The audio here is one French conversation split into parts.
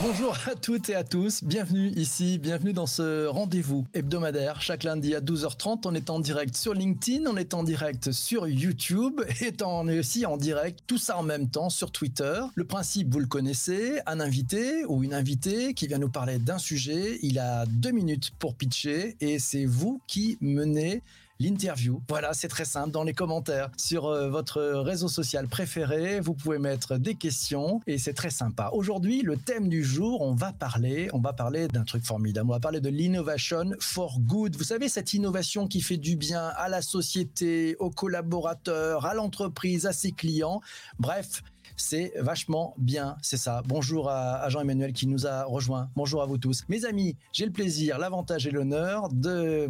Bonjour à toutes et à tous, bienvenue ici, bienvenue dans ce rendez-vous hebdomadaire chaque lundi à 12h30. On est en direct sur LinkedIn, on est en direct sur YouTube et on est aussi en direct, tout ça en même temps sur Twitter. Le principe, vous le connaissez, un invité ou une invitée qui vient nous parler d'un sujet, il a deux minutes pour pitcher et c'est vous qui menez l'interview. Voilà, c'est très simple. Dans les commentaires sur euh, votre réseau social préféré, vous pouvez mettre des questions et c'est très sympa. Aujourd'hui, le thème du jour, on va parler, on va parler d'un truc formidable. On va parler de l'innovation for good. Vous savez, cette innovation qui fait du bien à la société, aux collaborateurs, à l'entreprise, à ses clients. Bref, c'est vachement bien, c'est ça. Bonjour à, Jean-Emmanuel qui nous a rejoint. Bonjour à vous tous. Mes amis, j'ai le plaisir, l'avantage et l'honneur de,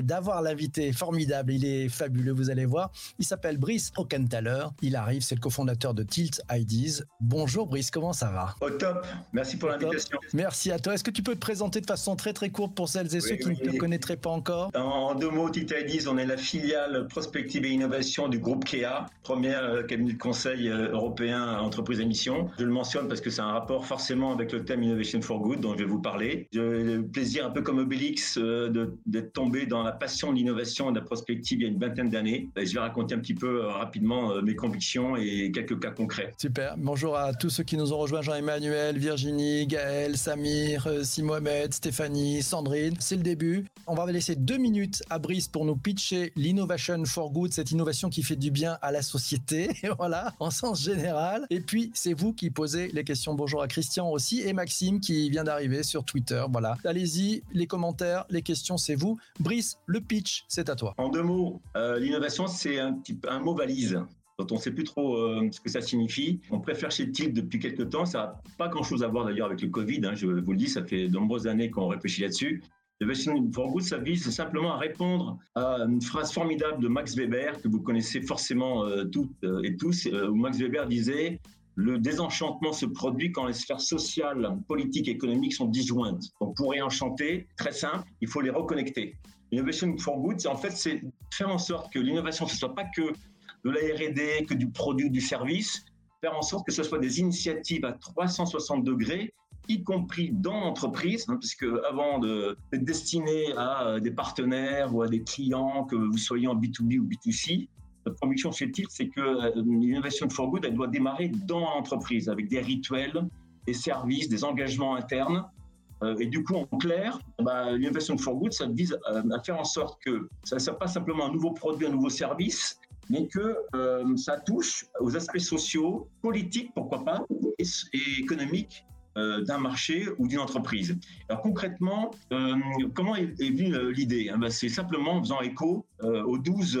d'avoir l'invité formidable. Il est fabuleux, vous allez voir. Il s'appelle Brice Ockenthaler. Il arrive, c'est le cofondateur de Tilt Ideas. Bonjour Brice, comment ça va? Au top. Merci pour l'invitation. Merci à toi. Est-ce que tu peux te présenter de façon très très courte pour celles et ceux qui ne te connaîtraient pas encore? En deux mots, Tilt Ideas, on est la filiale prospective et innovation du groupe KEA, première euh, cabinet de conseil européen européen entreprise à mission. Je le mentionne parce que c'est un rapport forcément avec le thème Innovation for Good dont je vais vous parler. J'ai le plaisir, un peu comme Obélix, euh, d'être tombé dans la passion de l'innovation et de la prospective il y a une vingtaine d'années. Je vais raconter un petit peu euh, rapidement euh, mes convictions et quelques cas concrets. Super. Bonjour à tous ceux qui nous ont rejoints, Jean-Emmanuel, Virginie, Gaël, Samir, Si Mohamed, Stéphanie, Sandrine. C'est le début. On va laisser deux minutes à Brice pour nous pitcher l'innovation for good, cette innovation qui fait du bien à la société. voilà, en sens général et puis, c'est vous qui posez les questions. Bonjour à Christian aussi et Maxime qui vient d'arriver sur Twitter. Voilà. Allez-y, les commentaires, les questions, c'est vous. Brice, le pitch, c'est à toi. En deux mots, euh, l'innovation, c'est un, mot valise dont on ne sait plus trop euh, ce que ça signifie. On préfère chez Tilt depuis quelques temps. Ça n'a pas grand-chose à voir d'ailleurs avec le Covid. Hein, je vous le dis, ça fait de nombreuses années qu'on réfléchit là-dessus. L'innovation for Good, ça vise simplement à répondre à une phrase formidable de Max Weber, que vous connaissez forcément euh, toutes euh, et tous, euh, où Max Weber disait le désenchantement se produit quand les sphères sociales, politiques et économiques sont disjointes. Donc pour réenchanter, très simple, il faut les reconnecter. L'innovation for good, en fait, c'est faire en sorte que l'innovation, ce ne soit pas que de la R&D, que du produit, du service, faire en sorte que ce soit des initiatives à 360 degrés y compris dans l'entreprise, hein, puisque avant d'être destiné à euh, des partenaires ou à des clients, que vous soyez en B2B ou B2C, notre conviction chez Tilt, c'est que euh, l'innovation for good, elle doit démarrer dans l'entreprise avec des rituels, des services, des engagements internes. Euh, et du coup, en clair, bah, l'innovation for good, ça vise à faire en sorte que ça ne soit pas simplement un nouveau produit, un nouveau service, mais que ça touche aux aspects sociaux, politiques, pourquoi pas, et économiques euh, d'un marché ou d'une entreprise. Alors concrètement, euh, comment est, venue euh, l'idée? Hein ben, C'est simplement en faisant écho aux 12,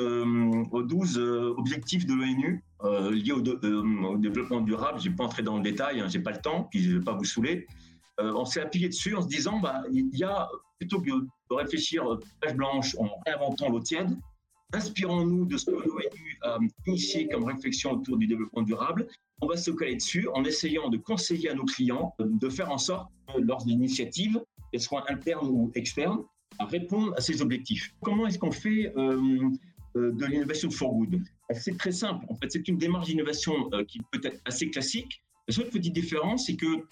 aux 12 objectifs de l'ONU liés au, développement durable. Je n'ai pas entré dans le détail, hein, j'ai pas le temps, puis je ne vais pas vous saouler. on s'est appuyé dessus en se disant, bah, il y a, plutôt que de réfléchir page blanche en réinventant l'eau tiède, inspirons-nous de ce que l'ONU a initié comme réflexion autour du développement durable on va se coller dessus en essayant de conseiller à nos clients de faire en sorte que leurs initiatives, qu'elles soient internes ou externes, à répondre à ces objectifs. Comment est-ce qu'on fait euh, euh, de l'innovation for good? C'est très simple. En fait, c'est une démarche d'innovation euh, qui peut être assez classique. La seule petite différence, c'est que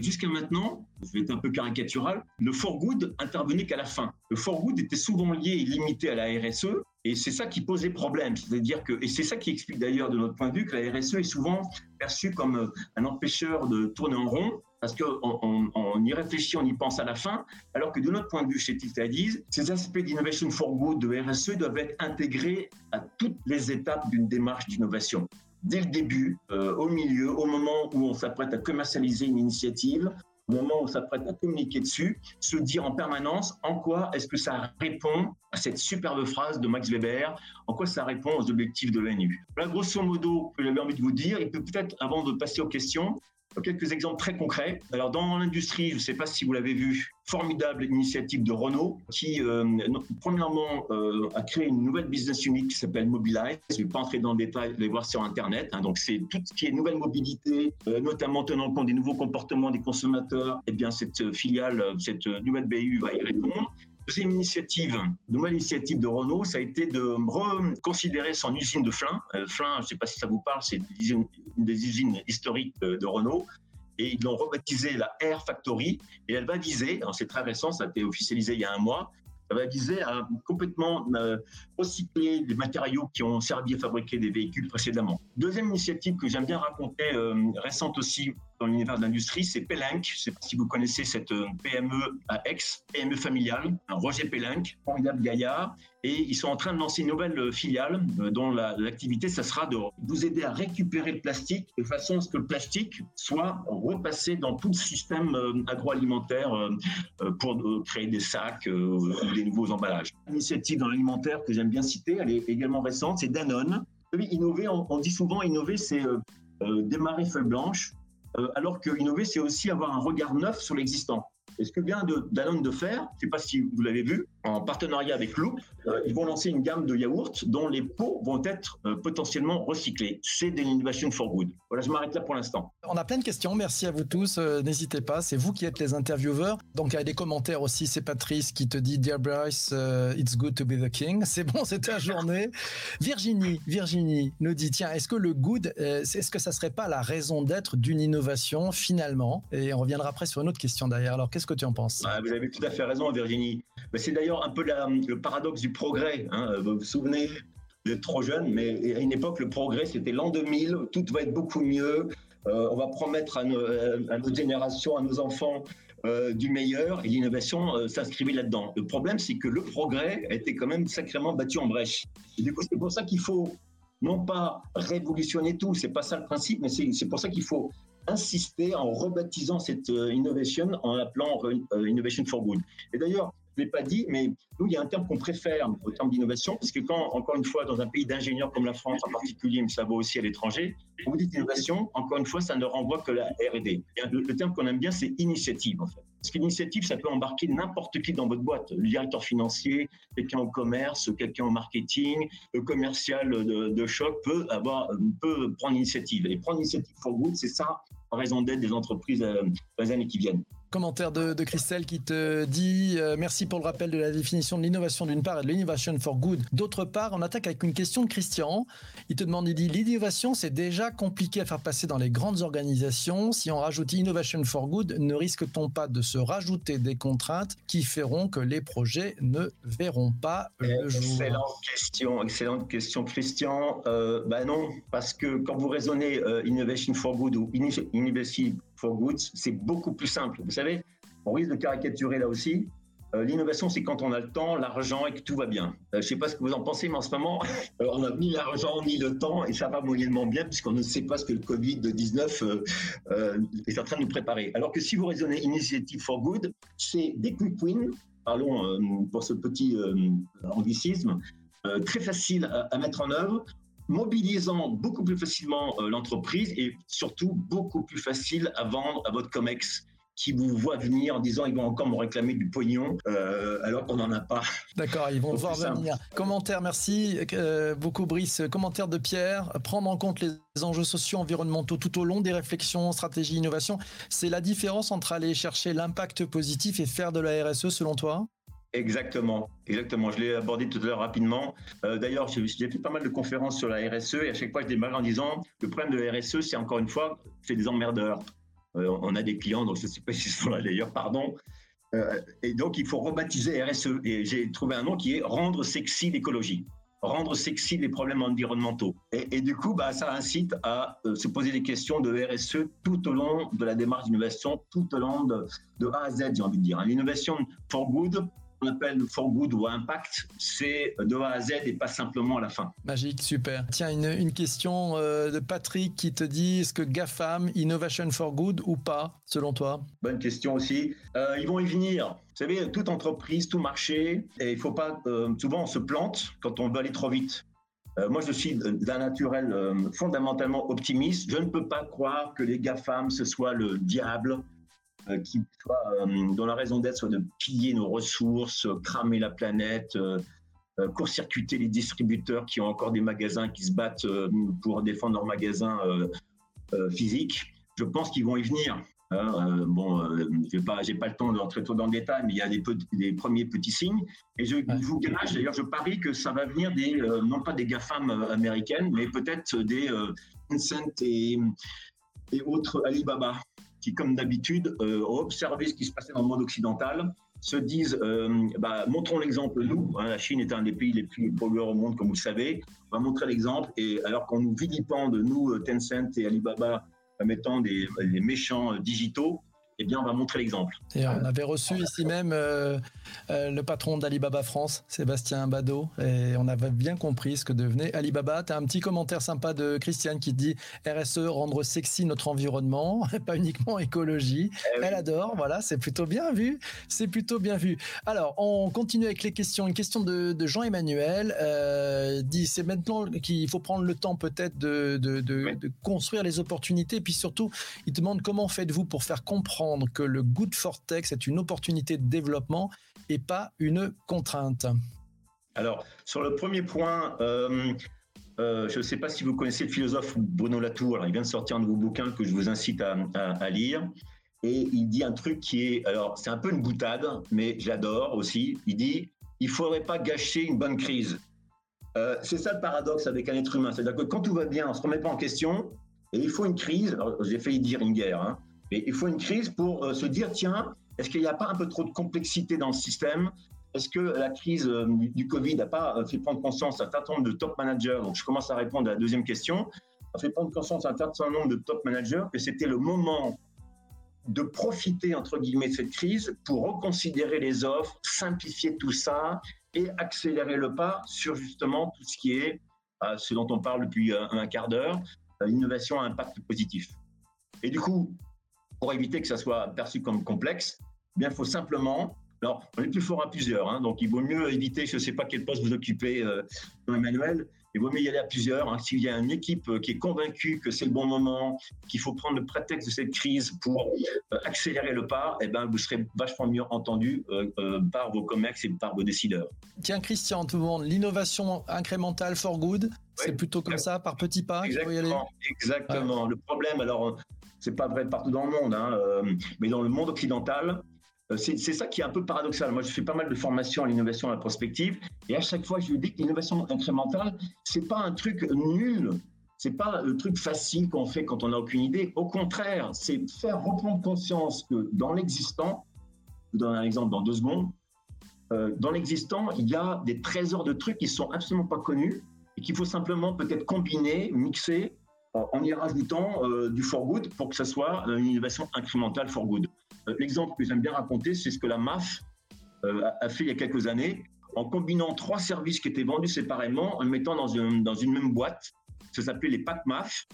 jusqu'à maintenant, je vais être un peu caricatural, le for good intervenait qu'à la fin. Le for good était souvent lié et limité à la RSE, et c'est ça qui posait problème. C'est-à-dire que, et c'est ça qui explique d'ailleurs de notre point de vue que la RSE est souvent perçue comme euh, un empêcheur de tourner en rond, parce qu'on on, y réfléchit, on y pense à la fin, alors que de notre point de vue chez Tiltadies, ces aspects d'innovation for good, de RSE, doivent être intégrés à toutes les étapes d'une démarche d'innovation dès le début, euh, au milieu, au moment où on s'apprête à commercialiser une initiative, au moment où on s'apprête à communiquer dessus, se dire en permanence en quoi est-ce que ça répond à cette superbe phrase de Max Weber, en quoi ça répond aux objectifs de l'ONU. Là, grosso modo, que j'avais envie de vous dire, et peut-être, avant de passer aux questions, Quelques exemples très concrets. Alors dans l'industrie, je ne sais pas si vous l'avez vu, formidable initiative de Renault qui, euh, premièrement, euh, a créé une nouvelle business unit qui s'appelle Mobilize. Je ne vais pas entrer dans le détail, vous allez voir sur Internet. Hein. Donc c'est tout ce qui est nouvelle mobilité, euh, notamment tenant compte des nouveaux comportements des consommateurs. Eh bien cette filiale, cette nouvelle BU va y répondre. Deuxième initiative, nouvelle initiative de Renault, ça a été de reconsidérer son usine de Flins. Flins, je ne sais pas si ça vous parle, c'est une des usines historiques de, Renault et ils l'ont rebaptisée la Air Factory et elle va viser, c'est très récent, ça a été officialisé il y a un mois, ça va viser à complètement euh, recycler les matériaux qui ont servi à fabriquer des véhicules précédemment. Deuxième initiative que j'aime bien raconter, euh, récente aussi dans l'univers de l'industrie, c'est Pelenc. Je ne sais pas si vous connaissez cette euh, PME à Aix, PME familiale, Roger Pelenc, formidable gaillard. Et ils sont en train de lancer une nouvelle euh, filiale euh, dont l'activité, ça sera de vous aider à récupérer le plastique de façon à ce que le plastique soit repassé dans tout le système agroalimentaire pour créer des sacs ou des nouveaux emballages. L'initiative dans l'alimentaire que j'aime bien citer, elle est également récente, c'est Danone. Innover, on, dit souvent innover, c'est démarrer feuille blanche, euh, alors que innover, c'est aussi avoir un regard neuf sur l'existant. Et ce que vient Danone de faire, je ne sais pas si vous l'avez vu, en partenariat avec Loop, euh, ils vont lancer une gamme de yaourts dont les pots vont être euh, potentiellement recyclés. C'est de l'innovation for good. Voilà, je m'arrête là pour l'instant. On a plein de questions. Merci à vous tous. Euh, n'hésitez pas, c'est vous qui êtes les intervieweurs. Donc, il y a des commentaires aussi. C'est Patrice qui te dit Dear Bryce, it's good to be the king. C'est bon, c'est ta journée. Virginie, Virginie nous dit tiens, est-ce que le good, est-ce que ça serait pas la raison d'être d'une innovation finalement? Et on reviendra après sur une autre question derrière. Alors, qu'est-ce que tu en penses Vous avez tout à fait raison, Virginie. C'est d'ailleurs un peu le paradoxe du progrès. Hein. Vous vous souvenez êtes trop jeune, mais à une époque, le progrès, c'était l'an 2000, tout va être beaucoup mieux, euh, on va promettre à, nos, à, notre génération, à nos enfants, euh, du meilleur, et l'innovation euh, s'inscrivait là-dedans. Le problème, c'est que le progrès a été quand même sacrément battu en brèche. du coup, c'est pour ça qu'il faut non pas révolutionner tout, c'est pas ça le principe, mais c'est pour ça qu'il faut insister en rebaptisant cette innovation en l'appelant Innovation for Good. Et d'ailleurs, je ne l'ai pas dit, mais nous, il y a un terme qu'on préfère au terme d'innovation, parce que quand, encore une fois, dans un pays d'ingénieurs comme la France en particulier, mais ça vaut aussi à l'étranger, quand vous dites innovation, encore une fois, ça ne renvoie que la R&D. Le, terme qu'on aime bien, c'est initiative, en fait. Parce qu'initiative, ça peut embarquer n'importe qui dans votre boîte. Le directeur financier, quelqu'un au commerce, quelqu'un au marketing, le commercial de, choc peut avoir, peut prendre l'initiative. Et prendre l'initiative for good, c'est ça, en raison d'être des entreprises euh, dans les années qui viennent. Commentaire de, Christelle qui te dit euh, merci pour le rappel de la définition de l'innovation d'une part et de l'innovation for good d'autre part. On attaque avec une question de Christian. Il te demande, il dit l'innovation c'est déjà compliqué à faire passer dans les grandes organisations. Si on rajoute innovation for good, ne risque-t-on pas de se rajouter des contraintes qui feront que les projets ne verront pas le jour? Excellente question, excellente question, Christian. Euh, bah non, parce que quand vous raisonnez euh, innovation for good ou innovation for goods, c'est beaucoup plus simple. Vous savez, on risque de caricaturer là aussi. Euh, l'innovation, c'est quand on a le temps, l'argent et que tout va bien. Euh, je ne sais pas ce que vous en pensez, mais en ce moment, euh, on n'a ni l'argent ni le temps et ça va moyennement bien puisqu'on ne sait pas ce que le Covid-19 est en train de nous préparer. Alors que si vous raisonnez Initiative for Good, c'est des quick wins, parlons pour ce petit anglicisme, très facile à, mettre en œuvre, mobilisant beaucoup plus facilement l'entreprise et surtout beaucoup plus facile à vendre à votre COMEX qui vous voient venir en disant ils vont encore me réclamer du pognon euh, alors qu'on n'en a pas. D'accord, ils vont devoir venir. Commentaire, merci euh, beaucoup Brice. Commentaire de Pierre, prendre en compte les enjeux sociaux, environnementaux tout au long des réflexions, stratégie, innovation. C'est la différence entre aller chercher l'impact positif et faire de la RSE selon toi? Exactement, exactement. Je l'ai abordé tout à l'heure rapidement. Euh, d'ailleurs, j'ai fait pas mal de conférences sur la RSE et à chaque fois, je démarre en disant le problème de la RSE, c'est encore une fois, c'est des emmerdeurs. Euh, on a des clients, donc je ne sais pas s'ils sont là d'ailleurs, pardon. Euh, et donc, il faut rebaptiser RSE. Et j'ai trouvé un nom qui est rendre sexy l'écologie rendre sexy les problèmes environnementaux. Et, du coup, bah, ça incite à se poser des questions de RSE tout au long de la démarche d'innovation, tout au long de, de A à Z, j'ai envie de dire. L'innovation for good, appelle for good ou impact, c'est de A à Z et pas simplement à la fin. Magique, super. Tiens, une, question euh, de Patrick qui te dit est-ce que GAFAM, Innovation for Good ou pas, selon toi? Bonne question aussi. Euh, ils vont y venir. Vous savez, toute entreprise, tout marché, et il faut pas. Euh, souvent, on se plante quand on veut aller trop vite. moi, je suis d'un naturel fondamentalement optimiste. Je ne peux pas croire que les GAFAM, ce soit le diable qui soit, dont la raison d'être soit de piller nos ressources, cramer la planète, court-circuiter les distributeurs qui ont encore des magasins qui se battent pour défendre leurs magasins physiques. Je pense qu'ils vont y venir. Hein, euh, bon, euh, je n'ai pas, pas le temps d'entrer trop dans le détail, mais il y a des, des premiers petits signes. Et je, vous gage, d'ailleurs, je parie que ça va venir des, euh, non pas des GAFAM américaines, mais peut-être des Tencent et, et autres Alibaba, qui, comme d'habitude, ont observé ce qui se passait dans le monde occidental, se disent, bah, montrons l'exemple, nous. Hein, la Chine est un des pays les plus pollueurs au monde, comme vous le savez. On va montrer l'exemple. Et alors qu'on nous vilipende, nous, Tencent et Alibaba, mettant des, des méchants digitaux, eh bien, on va montrer l'exemple. Et on avait reçu ici même euh, euh, le patron d'Alibaba France, Sébastien Badeau, et on avait bien compris ce que devenait Alibaba. Tu as un petit commentaire sympa de Christiane qui dit RSE, rendre sexy notre environnement, pas uniquement écologie. Eh Elle adore, voilà, c'est plutôt bien vu. C'est plutôt bien vu. Alors, on continue avec les questions. Une question de, Jean-Emmanuel euh, dit c'est maintenant qu'il faut prendre le temps peut-être de, de, de construire les opportunités, et puis surtout, il demande comment faites-vous pour faire comprendre que le Good for Tech, c'est une opportunité de développement et pas une contrainte Alors, sur le premier point, euh, euh, je ne sais pas si vous connaissez le philosophe Bruno Latour. Il vient de sortir un nouveau bouquin que je vous incite à, lire. Et il dit un truc qui est, alors c'est un peu une boutade, mais j'adore aussi. Il dit, il faudrait pas gâcher une bonne crise. Euh, c'est ça le paradoxe avec un être humain. C'est-à-dire que quand tout va bien, on se remet pas en question, et il faut une crise. J'ai failli dire une guerre, hein, mais il faut une crise pour euh, se dire, tiens, est-ce qu'il n'y a pas un peu trop de complexité dans le système? Est-ce que la crise euh, du Covid n'a pas euh, fait prendre conscience à un certain nombre de top managers? Donc, je commence à répondre à la deuxième question. A fait prendre conscience à un certain nombre de top managers que c'était le moment de profiter, entre guillemets, de cette crise pour reconsidérer les offres, simplifier tout ça et accélérer le pas sur justement tout ce qui est ce dont on parle depuis un quart d'heure, l'innovation à impact positif. Et du coup, pour éviter que ça soit perçu comme complexe, eh bien, il faut simplement. Alors, on est plus fort à plusieurs, hein, donc il vaut mieux éviter, je ne sais pas quel poste vous occupez euh, Emmanuel, il vaut mieux y aller à plusieurs. Hein. S'il y a une équipe euh, qui est convaincue que c'est le bon moment, qu'il faut prendre le prétexte de cette crise pour euh, accélérer le pas, eh ben, vous serez vachement mieux entendu par vos comex et par vos décideurs. Tiens, Christian, tout le monde, l'innovation incrémentale for good, c'est plutôt comme ça, par petits pas Exactement. exactement. Le problème, alors, c'est pas vrai partout dans le monde, hein, euh, mais dans le monde occidental, euh, c'est ça qui est un peu paradoxal. Moi, je fais pas mal de formations à l'innovation à la prospective, et à chaque fois, je lui dis que l'innovation incrémentale, c'est pas un truc nul, c'est pas le truc facile qu'on fait quand on n'a aucune idée. Au contraire, c'est faire reprendre conscience que dans l'existant, je vous donne un exemple dans deux secondes, euh, dans l'existant, il y a des trésors de trucs qui sont absolument pas connus et qu'il faut simplement peut-être combiner, mixer en y rajoutant euh, du for good pour que ça soit une innovation incrémentale for good. Euh, l'exemple que j'aime bien raconter, c'est ce que la MAF euh, a fait il y a quelques années en combinant trois services qui étaient vendus séparément, en mettant dans une, dans une même boîte. Ça s'appelait les packs MAF.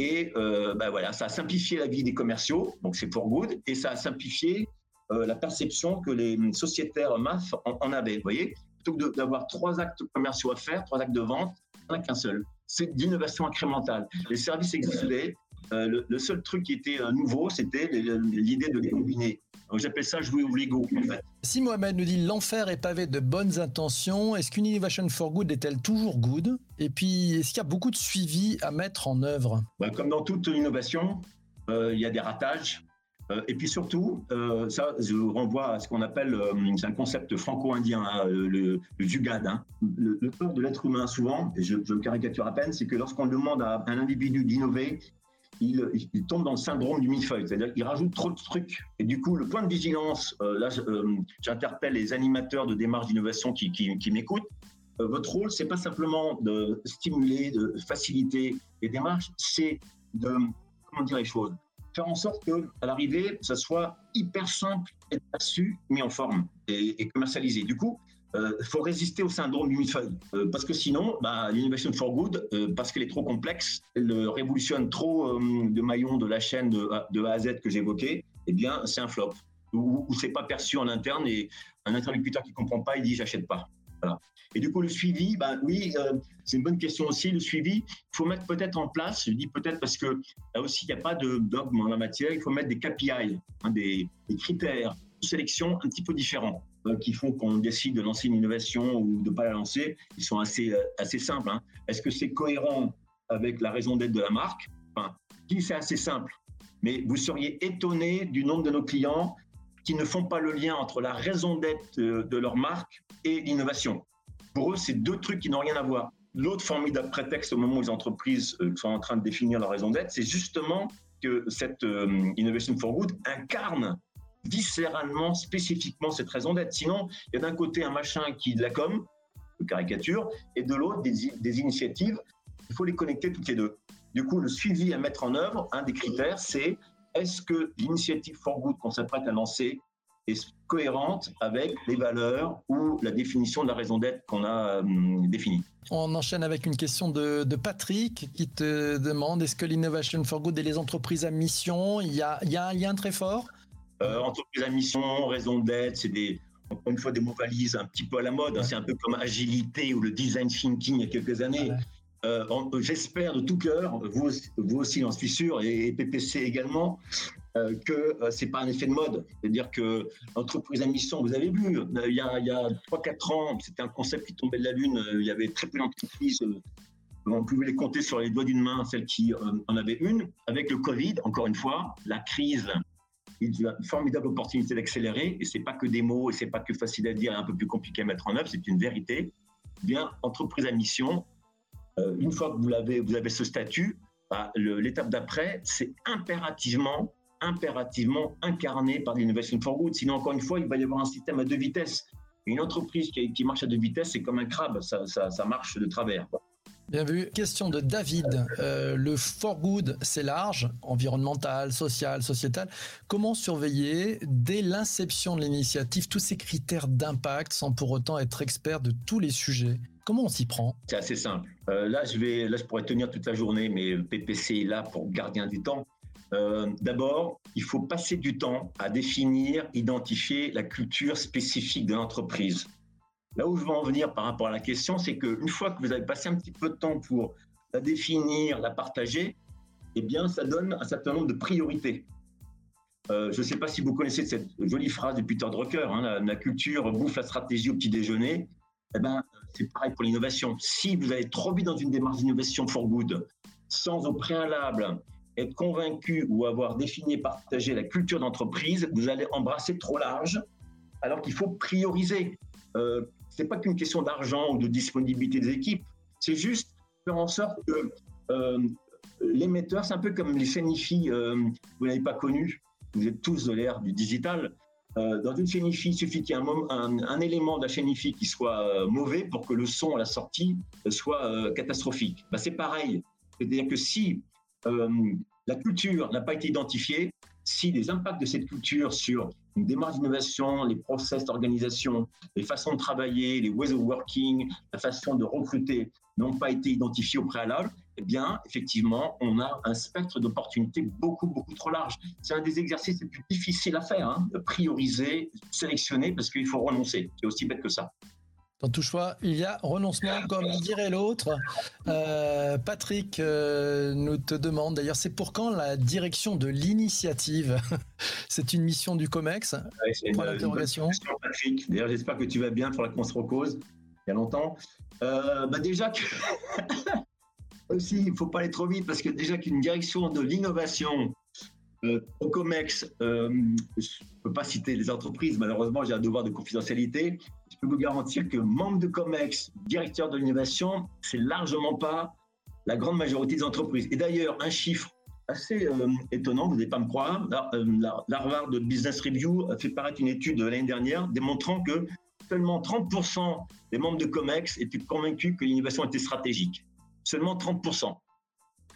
et ben voilà, ça a simplifié la vie des commerciaux, donc c'est for good, et ça a simplifié la perception que les sociétaires MAF en, avaient. Vous voyez, plutôt que d'avoir trois actes commerciaux à faire, trois actes de vente, il n'y en a qu'un seul c'est d'innovation incrémentale. Les services existaient. Euh, le, seul truc qui était euh, nouveau, c'était l'idée de les combiner. J'appelle ça jouer au Lego, en fait. Si Mohamed nous dit l'enfer est pavé de bonnes intentions, est-ce qu'une innovation for good est-elle toujours good? Et puis, est-ce qu'il y a beaucoup de suivi à mettre en œuvre? Bah, Comme dans toute innovation, euh, il y a des ratages, euh, et puis surtout, euh, ça, je renvoie à ce qu'on appelle, euh, c'est un concept franco-indien, hein, le, le. Hein. Le, le de l'être humain, souvent, et je, je, caricature à peine, c'est que lorsqu'on demande à un individu d'innover, il, tombe dans le syndrome du millefeuille, c'est-à-dire qu'il rajoute trop de trucs. Et du coup, le point de vigilance, là, j'interpelle les animateurs de démarches d'innovation qui m'écoutent. votre rôle, c'est pas simplement de stimuler, de faciliter les démarches, c'est de comment dire les choses faire en sorte que à l'arrivée, ça soit hyper simple et perçu, mis en forme et, commercialisé. Du coup, il euh, faut résister au syndrome du millefeuille. Euh, parce que sinon, bah, l'innovation for good, euh, parce qu'elle est trop complexe, elle révolutionne trop de maillons de la chaîne de, de A à Z que j'évoquais, eh bien, c'est un flop. Ou, ou c'est pas perçu en interne et un interlocuteur qui comprend pas, il dit j'achète pas. Et du coup, le suivi, ben oui, euh, c'est une bonne question aussi. Le suivi, il faut mettre peut-être en place, je dis peut-être parce que là aussi, il n'y a pas de dogme en la matière, il faut mettre des KPI, hein, des, critères de sélection un petit peu différents euh, qui font qu'on décide de lancer une innovation ou de ne pas la lancer. Ils sont assez, euh, assez simples. Hein. Est-ce que c'est cohérent avec la raison d'être de la marque? Enfin, c'est assez simple. Mais vous seriez étonné du nombre de nos clients qui ne font pas le lien entre la raison d'être de leur marque et l'innovation. Pour eux, c'est deux trucs qui n'ont rien à voir. L'autre formidable prétexte au moment où les entreprises euh, sont en train de définir leur raison d'être, c'est justement que cette euh, Innovation for Good incarne viscéralement, spécifiquement cette raison d'être. Sinon, il y a d'un côté un machin qui de la com, de caricature, et de l'autre des, des initiatives. Il faut les connecter toutes les deux. Du coup, le suivi à mettre en œuvre, un des critères, c'est est-ce que l'initiative for good qu'on s'apprête à lancer est cohérente avec les valeurs ou la définition de la raison d'être qu'on a euh, définie. On enchaîne avec une question de, Patrick qui te demande est-ce que l'innovation for good et les entreprises à mission, il y a, il y a un lien très fort? Euh, Entreprises à mission, raison d'être, c'est des, encore une fois des mots valises un petit peu à la mode. Hein. c'est un peu comme agilité ou le design thinking il y a quelques années. Euh, j'espère de tout cœur, vous, vous aussi, j'en suis sûr, et PPC également, euh, que euh, c'est pas un effet de mode. C'est-à-dire que l'entreprise à mission, vous avez vu, il y a, a 3-4 ans, c'était un concept qui tombait de la lune. Il y avait très peu d'entreprises. On pouvait les compter sur les doigts d'une main, celles qui en avaient une. Avec le Covid, encore une fois, la crise il y a une formidable opportunité d'accélérer, et c'est pas que des mots, et c'est pas que facile à dire et un peu plus compliqué à mettre en œuvre, c'est une vérité. Bien, entreprise à mission, euh, une fois que vous avez, vous avez ce statut, bah, l'étape d'après, c'est impérativement, impérativement incarné par l'innovation for good. Sinon, encore une fois, il va y avoir un système à deux vitesses. Une entreprise qui, marche à deux vitesses, c'est comme un crabe, ça, marche de travers. Bien vu. Question de David. Euh, le for good, c'est large, environnemental, social, sociétal. Comment surveiller dès l'inception de l'initiative tous ces critères d'impact sans pour autant être expert de tous les sujets? Comment on s'y prend? C'est assez simple. Euh, là, je vais, là, je pourrais tenir toute la journée, mais PPC est là pour gardien du temps. Euh, d'abord, il faut passer du temps à définir, identifier la culture spécifique de l'entreprise. Là où je veux en venir par rapport à la question, c'est qu'une fois que vous avez passé un petit peu de temps pour la définir, la partager, eh bien, ça donne un certain nombre de priorités. Euh, je ne sais pas si vous connaissez cette jolie phrase de Peter Drucker, hein, la, la, culture bouffe la stratégie au petit déjeuner eh ben, c'est pareil pour l'innovation. Si vous allez trop vite dans une démarche d'innovation for good, sans au préalable être convaincu ou avoir défini et partagé la culture d'entreprise, vous allez embrasser trop large, alors qu'il faut prioriser. Euh, Ce n'est pas qu'une question d'argent ou de disponibilité des équipes, c'est juste faire en sorte que euh, l'émetteur, c'est un peu comme les chaînes euh, vous n'avez pas connu, vous êtes tous de l'ère du digital, euh, dans une chaîne il suffit qu'il y ait un, élément de la chaîne qui soit euh, mauvais pour que le son à la sortie euh, soit catastrophique. Bah, c'est pareil. C'est-à-dire que si la culture n'a pas été identifiée, si les impacts de cette culture sur une démarche d'innovation, les process d'organisation, les façons de travailler, les ways of working, la façon de recruter n'ont pas été identifiés au préalable, eh bien, effectivement, on a un spectre d'opportunités beaucoup, beaucoup trop large. C'est un des exercices les plus difficiles à faire, hein, de prioriser, sélectionner, parce qu'il faut renoncer. C'est aussi bête que ça. Dans tout choix, il y a renoncement, comme dirait l'autre. Euh, Patrick euh, nous te demande, d'ailleurs, c'est pour quand la direction de l'initiative? C'est une mission du COMEX? Ouais, Point d'interrogation. Patrick, d'ailleurs, j'espère que tu vas bien pour la cause il y a longtemps. Euh, bah déjà que... aussi, il ne faut pas aller trop vite parce que déjà qu'une direction de l'innovation euh, au COMEX, euh, je ne peux pas citer les entreprises, malheureusement j'ai un devoir de confidentialité, je peux vous garantir que membre de COMEX, directeur de l'innovation, c'est largement pas la grande majorité des entreprises. Et d'ailleurs, un chiffre assez euh, étonnant, vous n'allez pas me croire, l'Harvard Business Review a fait paraître une étude l'année dernière démontrant que seulement 30% des membres de COMEX étaient convaincus que l'innovation était stratégique. Seulement 30%.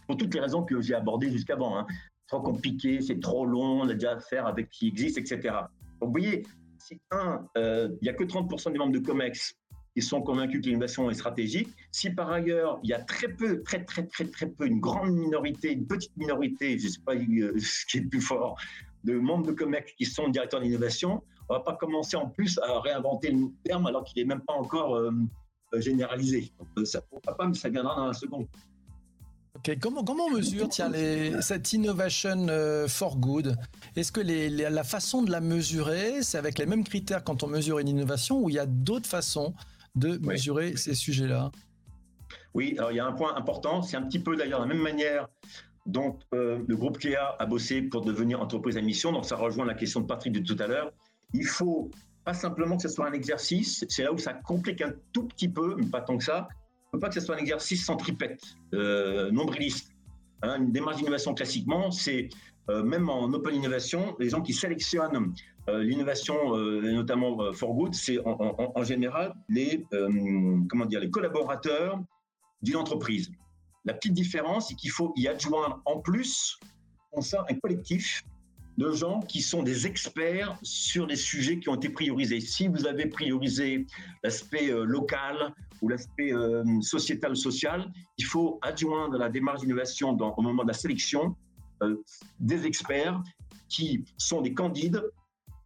Pour toutes les raisons que j'ai abordées jusqu'avant. Hein trop compliqué, c'est trop long, on a déjà affaire avec qui existe, etc. Donc vous voyez, si un, euh, il n'y a que 30% des membres de COMEX qui sont convaincus que l'innovation est stratégique, si par ailleurs il y a très peu, très très très très peu, une grande minorité, une petite minorité, je ne sais pas euh, ce qui est le plus fort, de membres de COMEX qui sont directeurs d'innovation, on va pas commencer en plus à réinventer le terme alors qu'il est même pas encore généralisé. ça ne pourra pas, mais ça viendra dans la seconde. Comment, comment on mesure tiens, les, cette innovation for good? Est-ce que les, la façon de la mesurer, c'est avec les mêmes critères quand on mesure une innovation ou il y a d'autres façons de mesurer ces sujets-là? Oui, alors il y a un point important, c'est un petit peu d'ailleurs la même manière dont euh, le groupe Cléa a bossé pour devenir entreprise à mission, donc ça rejoint la question de Patrick de tout à l'heure. Il faut pas simplement que ce soit un exercice, c'est là où ça complique un tout petit peu, mais pas tant que ça, ne pas que ce soit un exercice centripète, euh, nombriliste. Hein, une démarche d'innovation classiquement, c'est euh, même en open innovation, les gens qui sélectionnent euh, l'innovation, notamment for good, c'est en, général les, comment dire, les collaborateurs d'une entreprise. La petite différence, c'est qu'il faut y adjoindre en plus, on ça, un collectif de gens qui sont des experts sur les sujets qui ont été priorisés. Si vous avez priorisé l'aspect euh, local ou l'aspect euh, sociétal social, il faut adjoindre à la démarche d'innovation au moment de la sélection euh, des experts qui sont des candides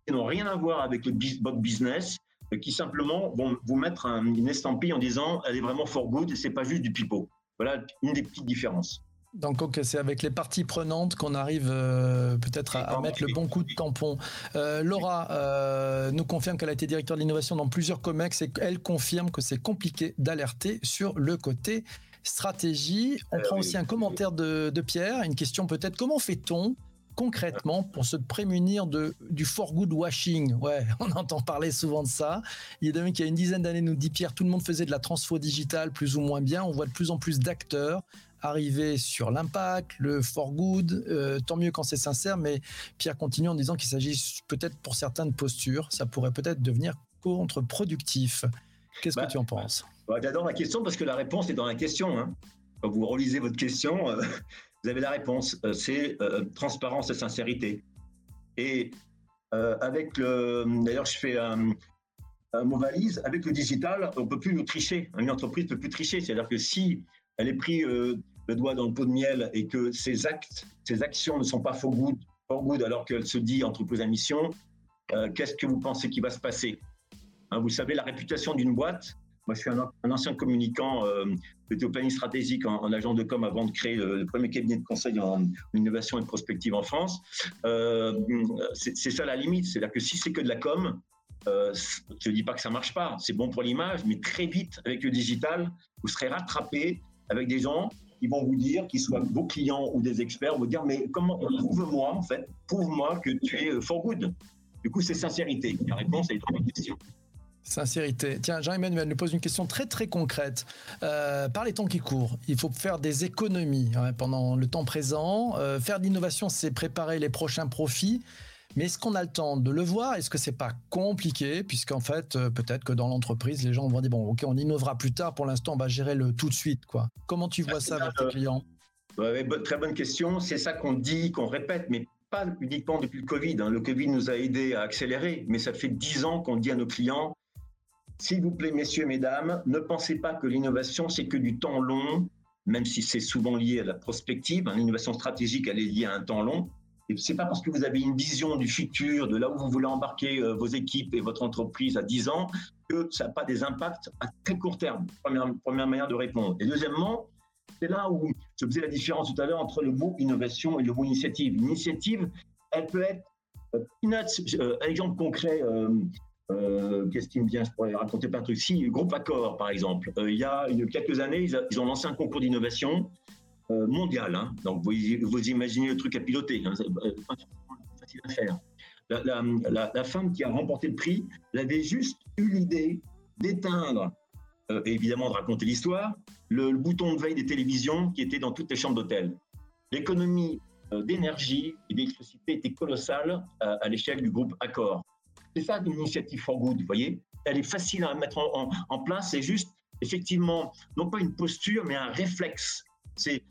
qui n'ont rien à voir avec le, business, qui simplement vont vous mettre une estampille en disant elle est vraiment for good et c'est pas juste du pipeau. Voilà une des petites différences. Donc, c'est avec les parties prenantes qu'on arrive euh, peut-être à, mettre le bon coup de tampon. Euh, Laura euh, nous confirme qu'elle a été directeur de l'innovation dans plusieurs COMEX et qu'elle confirme que c'est compliqué d'alerter sur le côté stratégie. On prend aussi un commentaire de, Pierre, une question peut-être comment fait-on concrètement pour se prémunir de, du for good washing? Ouais, on entend parler souvent de ça. Il y a qu'il y a une dizaine d'années, nous dit Pierre, tout le monde faisait de la transfo digitale plus ou moins bien. On voit de plus en plus d'acteurs arriver sur l'impact, le for good, euh, tant mieux quand c'est sincère, mais Pierre continue en disant qu'il s'agit peut-être pour certaines postures, ça pourrait peut-être devenir contre-productif. Qu'est-ce que bah, tu en penses? bah, J'adore la question parce que la réponse est dans la question. Hein. Quand vous relisez votre question, euh, vous avez la réponse. Euh, c'est transparence et sincérité. Et avec le. D'ailleurs, je fais un, mot valise. Avec le digital, on ne peut plus tricher. Une entreprise ne peut plus tricher. C'est-à-dire que si elle est pris euh, le doigt dans le pot de miel et que ses actes, ses actions ne sont pas for good, for good alors qu'elle se dit entreprise à mission, euh, qu'est-ce que vous pensez qui va se passer? Hein, Vous savez, la réputation d'une boîte, moi je suis un, ancien communicant, euh, j'étais au planning stratégique en, agent de com avant de créer le, premier cabinet de conseil en, innovation et prospective en France. C'est ça la limite, c'est-à-dire que si c'est que de la com, je ne dis pas que ça marche pas, c'est bon pour l'image, mais très vite avec le digital, vous serez rattrapé avec des gens qui vont vous dire, qu'ils soient vos clients ou des experts, vous dire mais comment prouve-moi en fait, prouve-moi que tu es euh, for good. Du coup, c'est sincérité. La réponse est une question. Sincérité. Tiens, Jean-Emmanuel nous pose une question très très concrète. Euh, par les temps qui courent, il faut faire des économies hein, pendant le temps présent. Euh, faire de l'innovation, c'est préparer les prochains profits. Mais est-ce qu'on a le temps de le voir? Est-ce que c'est pas compliqué? Puisqu'en fait, euh, peut-être que dans l'entreprise, les gens vont dire bon, ok, on innovera plus tard. Pour l'instant, on va gérer le tout de suite, quoi. Comment tu vois ça avec tes clients? Très bonne question. C'est ça qu'on dit, qu'on répète, mais pas uniquement depuis le Covid. Hein. Le Covid nous a aidé à accélérer, mais ça fait dix ans qu'on dit à nos clients s'il vous plaît, messieurs, mesdames, ne pensez pas que l'innovation, c'est que du temps long, même si c'est souvent lié à la prospective. L'innovation stratégique, elle est liée à un temps long. C'est pas parce que vous avez une vision du futur, de là où vous voulez embarquer euh, vos équipes et votre entreprise à 10 ans, que ça n'a pas des impacts à très court terme. Première, première manière de répondre. Et deuxièmement, c'est là où je faisais la différence tout à l'heure entre le mot innovation et le mot initiative. L'initiative, elle peut être euh, peanuts. Euh, exemple concret, qu'est-ce qui me vient Je pourrais raconter plein de trucs. Si, groupe Accord, par exemple. il y a quelques années, ils, ont lancé un concours d'innovation euh, mondial. Hein. Donc, vous, imaginez le truc à piloter. Hein. Pas facile à faire. La, femme qui a remporté le prix, elle avait juste eu l'idée d'éteindre, euh, évidemment de raconter l'histoire, le, bouton de veille des télévisions qui était dans toutes les chambres d'hôtel. L'économie euh, d'énergie et d'électricité était colossale à, l'échelle du groupe Accor. C'est ça une initiative for good, vous voyez Elle est facile à mettre en, en place, c'est juste effectivement, non pas une posture, mais un réflexe. C'est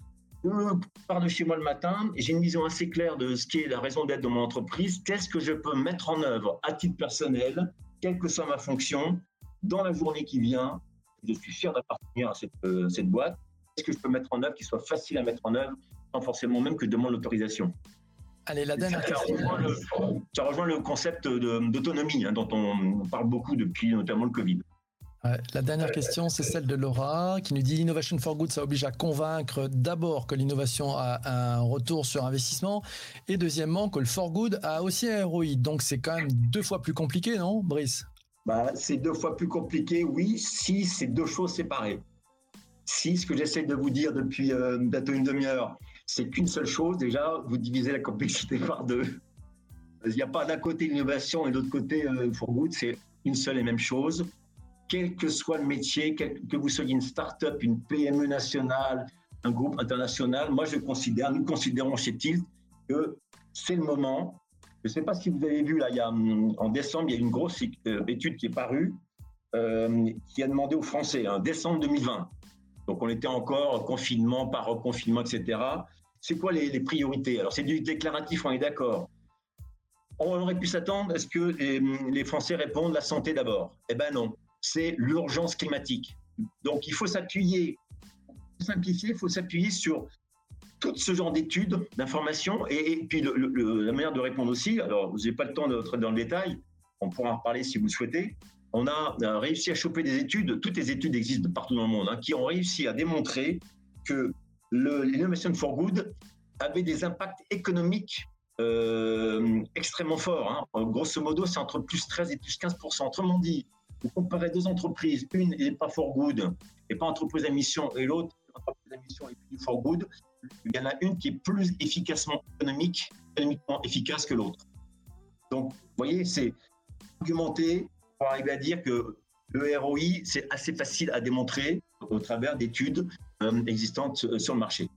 je pars de chez moi le matin j'ai une vision assez claire de ce qui est la raison d'être de mon entreprise. Qu'est-ce que je peux mettre en œuvre à titre personnel, quelle que soit ma fonction, dans la journée qui vient? Je suis fier d'appartenir à cette, euh, cette boîte. Qu'est-ce que je peux mettre en œuvre qui soit facile à mettre en œuvre sans forcément même que je demande l'autorisation? Allez, la dernière question. Ça rejoint le, concept d'autonomie hein, dont on parle beaucoup depuis notamment le Covid. La dernière question, c'est celle de Laura qui nous dit l'innovation for good, ça oblige à convaincre d'abord que l'innovation a un retour sur investissement et deuxièmement que le for good a aussi un ROI. Donc c'est quand même deux fois plus compliqué, non, Brice? Bah, C'est deux fois plus compliqué, oui, si c'est deux choses séparées. Si ce que j'essaie de vous dire depuis euh, bientôt une demi-heure, c'est qu'une seule chose, déjà, vous divisez la complexité par deux. Il n'y a pas d'un côté l'innovation et de l'autre côté euh, for good, c'est une seule et même chose. Quel que soit le métier, que vous soyez une start-up, une PME nationale, un groupe international, moi je considère, nous considérons chez Tilt que c'est le moment. Je ne sais pas si vous avez vu, là, il y a, en décembre, il y a une grosse euh, étude qui est parue euh, qui a demandé aux Français, en décembre 2020, donc on était encore confinement par reconfinement, etc. C'est quoi les, priorités? Alors c'est du déclaratif, on est d'accord. On aurait pu s'attendre à ce que les, Français répondent la santé d'abord. Eh ben non, c'est l'urgence climatique. Donc il faut s'appuyer, simplifier, il faut s'appuyer sur tout ce genre d'études, d'informations, et, puis la manière de répondre aussi. Alors vous n'avez pas le temps d'entrer dans le détail, on pourra en reparler si vous le souhaitez on a euh, réussi à choper des études, toutes les études existent partout dans le monde, hein, qui ont réussi à démontrer que l'innovation for good avait des impacts économiques euh, extrêmement forts. Hein. Grosso modo, c'est entre plus 13 et plus 15% Autrement dit, vous comparez deux entreprises, une n'est pas for good et pas entreprise à mission, et l'autre entreprise à mission et plus for good, il y en a une qui est plus efficacement économique, économiquement efficace que l'autre. Donc, vous voyez, c'est argumenté, pour arriver à dire que le ROI, c'est assez facile à démontrer au travers d'études euh, existantes euh, sur le marché.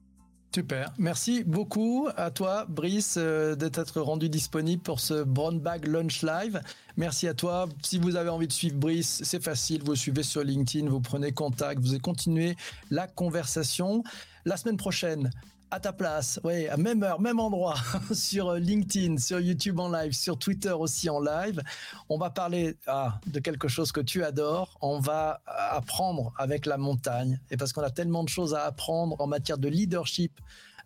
Super. Merci beaucoup à toi, Brice, euh, d'être rendu disponible pour ce Brown Bag Lunch Live. Merci à toi. Si vous avez envie de suivre Brice, c'est facile. Vous suivez sur LinkedIn, vous prenez contact, vous continuez la conversation. La semaine prochaine, à ta place, oui, à même heure, même endroit, sur euh, LinkedIn, sur YouTube en live, sur Twitter aussi en live. On va parler ah, de quelque chose que tu adores. On va apprendre avec la montagne. Et parce qu'on a tellement de choses à apprendre en matière de leadership,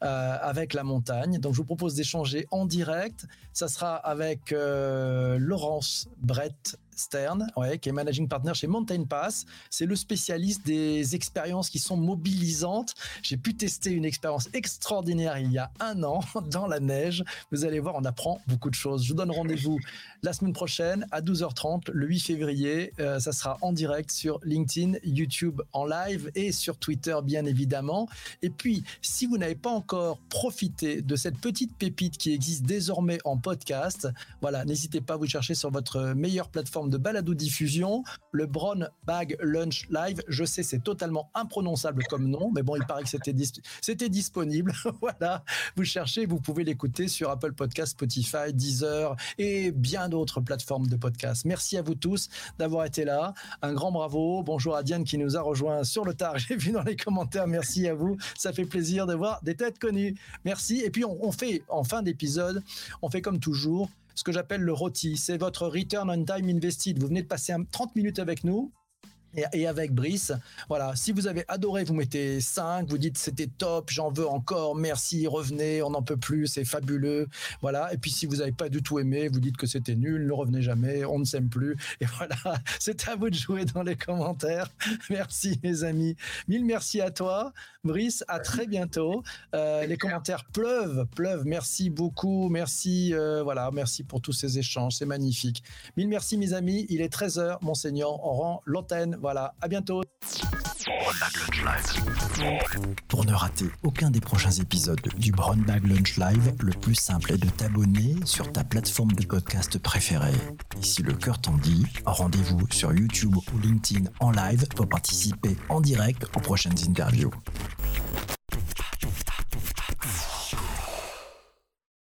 euh, avec la montagne. Donc je vous propose d'échanger en direct. Ça sera avec euh, Laurence Brett Stern, qui est managing partner chez Mountain Pass. C'est le spécialiste des expériences qui sont mobilisantes. J'ai pu tester une expérience extraordinaire il y a un an dans la neige. Vous allez voir, on apprend beaucoup de choses. Je vous donne rendez-vous la semaine prochaine à 12h30, le 8 février. Euh, ça sera en direct sur LinkedIn, YouTube en live et sur Twitter, bien évidemment. Et puis, si vous n'avez pas encore profité de cette petite pépite qui existe désormais en podcast, voilà, n'hésitez pas à vous chercher sur votre meilleure plateforme de balado-diffusion, le Brown Bag Lunch Live. Je sais, c'est totalement imprononçable comme nom, mais bon, il paraît que c'était, disponible. voilà, vous cherchez, vous pouvez l'écouter sur Apple Podcast, Spotify, Deezer et bien d'autres plateformes de podcast. Merci à vous tous d'avoir été là. Un grand bravo. Bonjour à Diane qui nous a rejoint sur le tard. J'ai vu dans les commentaires. Merci à vous. Ça fait plaisir de voir des têtes connues. Merci. Et puis, on, on fait, en fin d'épisode, on fait comme toujours ce que j'appelle le rôti. C'est votre return on time invested. Vous venez de passer 30 minutes avec nous et, avec Brice. Voilà, si vous avez adoré, vous mettez 5, vous dites c'était top, j'en veux encore, merci, revenez, on n'en peut plus, c'est fabuleux. Voilà, et puis si vous n'avez pas du tout aimé, vous dites que c'était nul, ne revenez jamais, on ne s'aime plus. Et voilà, c'est à vous de jouer dans les commentaires. Merci mes amis. Mille merci à toi, Brice, à très bientôt. Euh, les commentaires pleuvent, pleuvent. Merci beaucoup, merci, euh, voilà, merci pour tous ces échanges, c'est magnifique. Mille merci mes amis, il est 13h, Monseigneur, on rend l'antenne voilà, à bientôt. Pour ne rater aucun des prochains épisodes du Brown Bag Lunch Live, le plus simple est de t'abonner sur ta plateforme de podcast préférée. Et si le cœur t'en dit, rendez-vous sur YouTube ou LinkedIn en live pour participer en direct aux prochaines interviews.